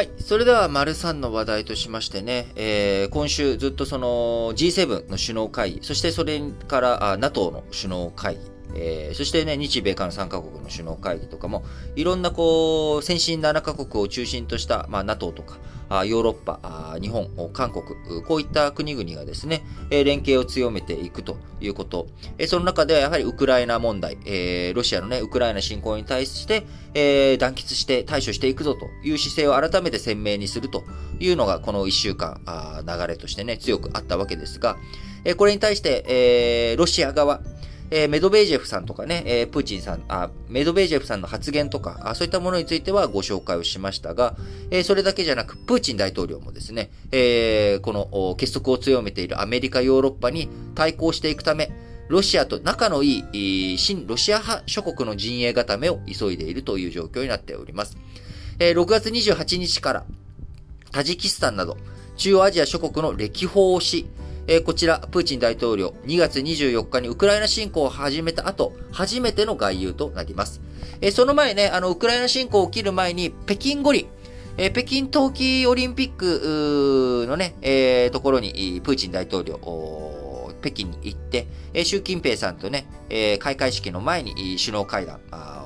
はい。それでは、丸3の話題としましてね、えー、今週ずっとその G7 の首脳会議、そしてそれからあ NATO の首脳会議、えー、そしてね、日米韓3カ国の首脳会議とかも、いろんなこう、先進7カ国を中心とした、まあ、NATO とか、あヨーロッパあ、日本、韓国、こういった国々がですね、えー、連携を強めていくということ。えー、その中ではやはりウクライナ問題、えー、ロシアのね、ウクライナ侵攻に対して、えー、団結して対処していくぞという姿勢を改めて鮮明にするというのが、この1週間、あ流れとしてね、強くあったわけですが、えー、これに対して、えー、ロシア側、えー、メドベージェフさんとかね、えー、プーチンさん、あ、メドベージェフさんの発言とかあ、そういったものについてはご紹介をしましたが、えー、それだけじゃなく、プーチン大統領もですね、えー、この結束を強めているアメリカ、ヨーロッパに対抗していくため、ロシアと仲のいい、新ロシア派諸国の陣営固めを急いでいるという状況になっております。えー、6月28日から、タジキスタンなど、中央アジア諸国の歴訪をし、え、こちら、プーチン大統領、2月24日にウクライナ侵攻を始めた後、初めての外遊となります。え、その前ね、あの、ウクライナ侵攻を切る前に、北京五輪、え、北京冬季オリンピックのね、えー、ところに、プーチン大統領、北京に行って、え、習近平さんとね、え、開会式の前に首脳会談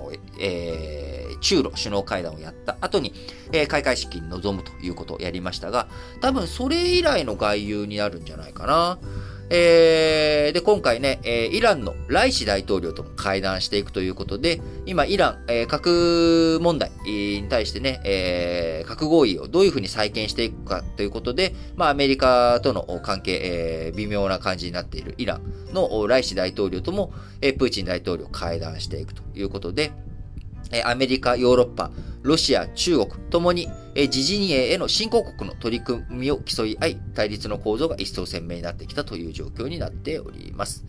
を、えー中ロ首脳会談をやった後に、えー、開会式に臨むということをやりましたが、多分それ以来の外遊になるんじゃないかな。えー、で、今回ね、えー、イランのライシ大統領とも会談していくということで、今、イラン、えー、核問題に対してね、えー、核合意をどういうふうに再建していくかということで、まあ、アメリカとの関係、えー、微妙な感じになっているイランのライシ大統領とも、えー、プーチン大統領会談していくということで、アメリカ、ヨーロッパ、ロシア、中国ともに、自陣営への新興国の取り組みを競い合い、対立の構造が一層鮮明になってきたという状況になっております。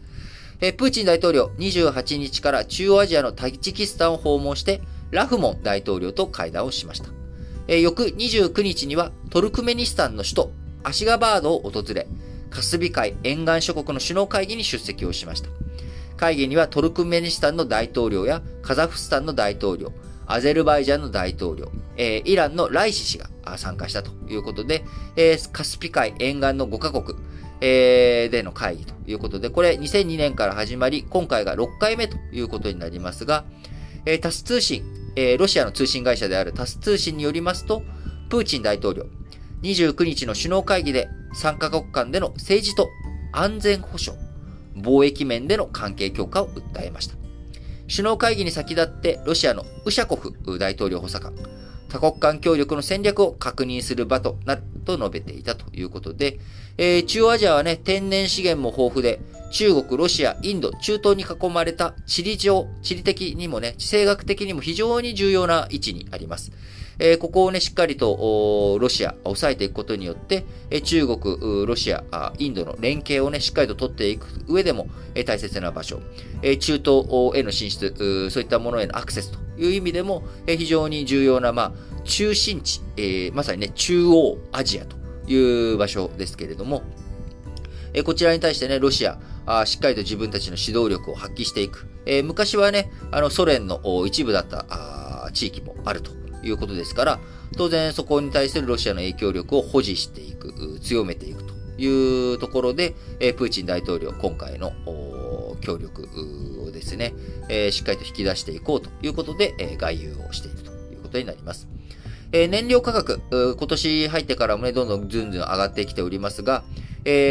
プーチン大統領、28日から中央アジアのタジキスタンを訪問して、ラフモン大統領と会談をしました。翌29日にはトルクメニスタンの首都アシガバードを訪れ、カスビ海沿岸諸国の首脳会議に出席をしました。会議にはトルクメニスタンの大統領やカザフスタンの大統領、アゼルバイジャンの大統領、えー、イランのライシ氏が参加したということで、えー、カスピ海沿岸の5カ国、えー、での会議ということで、これ2002年から始まり、今回が6回目ということになりますが、えー、タス通信、えー、ロシアの通信会社であるタス通信によりますと、プーチン大統領、29日の首脳会議で3カ国間での政治と安全保障、貿易面での関係強化を訴えました。首脳会議に先立ってロシアのウシャコフ大統領補佐官、多国間協力の戦略を確認する場となると述べていたということで、えー、中央アジアはね、天然資源も豊富で、中国、ロシア、インド、中東に囲まれた地理上、地理的にもね、地政学的にも非常に重要な位置にあります。え、ここをね、しっかりと、ロシア、抑えていくことによって、え中国、ロシア、インドの連携をね、しっかりと取っていく上でも、え大切な場所、え中東への進出、そういったものへのアクセスという意味でも、え非常に重要な、まあ、中心地、え、まさにね、中央アジアという場所ですけれども、えこちらに対してね、ロシア、あしっかりと自分たちの指導力を発揮していく。え、昔はね、あの、ソ連の一部だったあ地域もあるということですから、当然そこに対するロシアの影響力を保持していく、強めていくというところで、プーチン大統領、今回の協力をですね、しっかりと引き出していこうということで、外遊をしているということになります。燃料価格、今年入ってからもね、どんどんずんずん上がってきておりますが、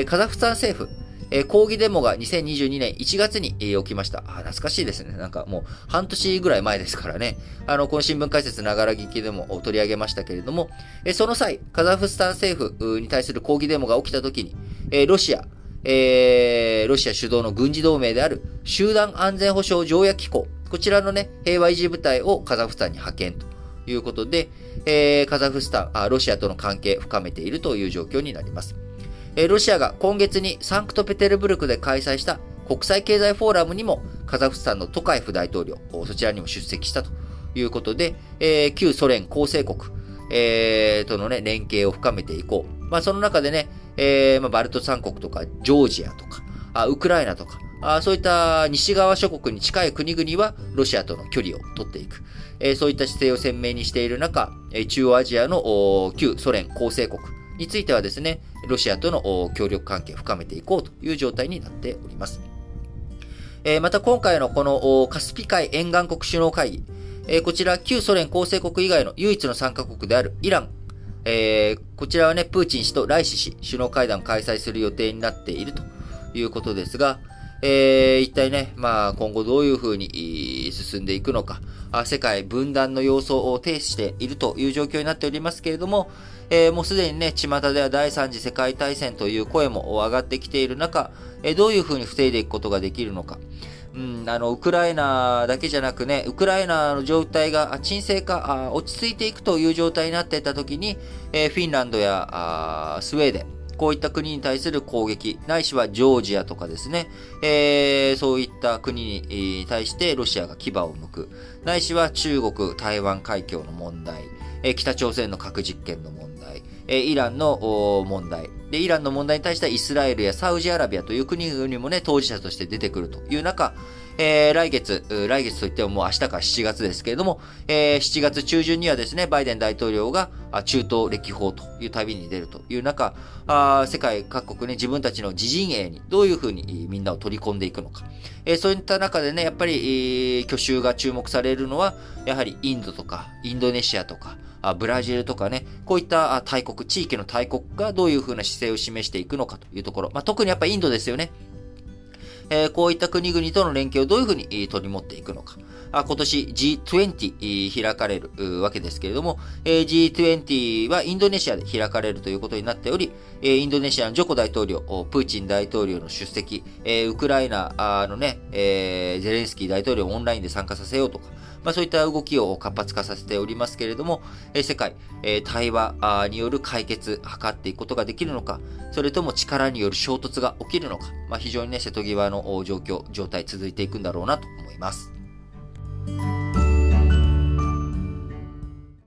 カザフスタン政府、えー、抗議デモが2022年1月に、えー、起きました。あ、懐かしいですね。なんかもう半年ぐらい前ですからね。あの、この新聞解説ながら聞きでも取り上げましたけれども、えー、その際、カザフスタン政府に対する抗議デモが起きた時に、え、ロシア、え、ロシア主導の軍事同盟である集団安全保障条約機構、こちらのね、平和維持部隊をカザフスタンに派遣ということで、え、カザフスタンあ、ロシアとの関係深めているという状況になります。ロシアが今月にサンクトペテルブルクで開催した国際経済フォーラムにもカザフスタンのトカエフ大統領、そちらにも出席したということで、えー、旧ソ連構成国、えー、とのね、連携を深めていこう。まあ、その中でね、えー、まあ、バルト三国とか、ジョージアとか、あウクライナとか、あそういった西側諸国に近い国々はロシアとの距離を取っていく。えそういった姿勢を鮮明にしている中、中央アジアの旧ソ連構成国についてはですね、ロシアとの協力関係を深めていこうという状態になっております。また今回のこのカスピ海沿岸国首脳会議、こちら旧ソ連構成国以外の唯一の参加国であるイラン、こちらはね、プーチン氏とライシ氏、首脳会談を開催する予定になっているということですが、えー、一体ね、まあ、今後どういうふうに進んでいくのか、世界分断の様相を呈しているという状況になっておりますけれども、えー、もうすでにね、巷では第三次世界大戦という声も上がってきている中、えー、どういうふうに防いでいくことができるのか。うん、あの、ウクライナだけじゃなくね、ウクライナの状態が沈静化、落ち着いていくという状態になっていたときに、えー、フィンランドやスウェーデン、こういった国に対する攻撃、ないしはジョージアとかですね、えー、そういった国に対してロシアが牙を向く、ないしは中国、台湾海峡の問題、えー、北朝鮮の核実験の問題、えー、イランの問題、で、イランの問題に対してはイスラエルやサウジアラビアという国々もね、当事者として出てくるという中、えー、来月、来月といってももう明日から7月ですけれども、えー、7月中旬にはですね、バイデン大統領が中東歴訪という旅に出るという中、あ世界各国ね、自分たちの自陣営にどういうふうにみんなを取り込んでいくのか。えー、そういった中でね、やっぱり、えー、去就が注目されるのは、やはりインドとか、インドネシアとか、ブラジルとかね、こういった大国、地域の大国がどういうふうな姿勢を示していくのかというところ。まあ、特にやっぱインドですよね。え、こういった国々との連携をどういうふうに取り持っていくのか。あ今年 G20 開かれるわけですけれども、え、G20 はインドネシアで開かれるということになっており、え、インドネシアのジョコ大統領、プーチン大統領の出席、え、ウクライナのね、え、ゼレンスキー大統領をオンラインで参加させようとか、まあ、そういった動きを活発化させておりますけれども、え世界、え対話による解決、図っていくことができるのか、それとも力による衝突が起きるのか、まあ、非常にね、瀬戸際の状況、状態続いていくんだろうなと思います。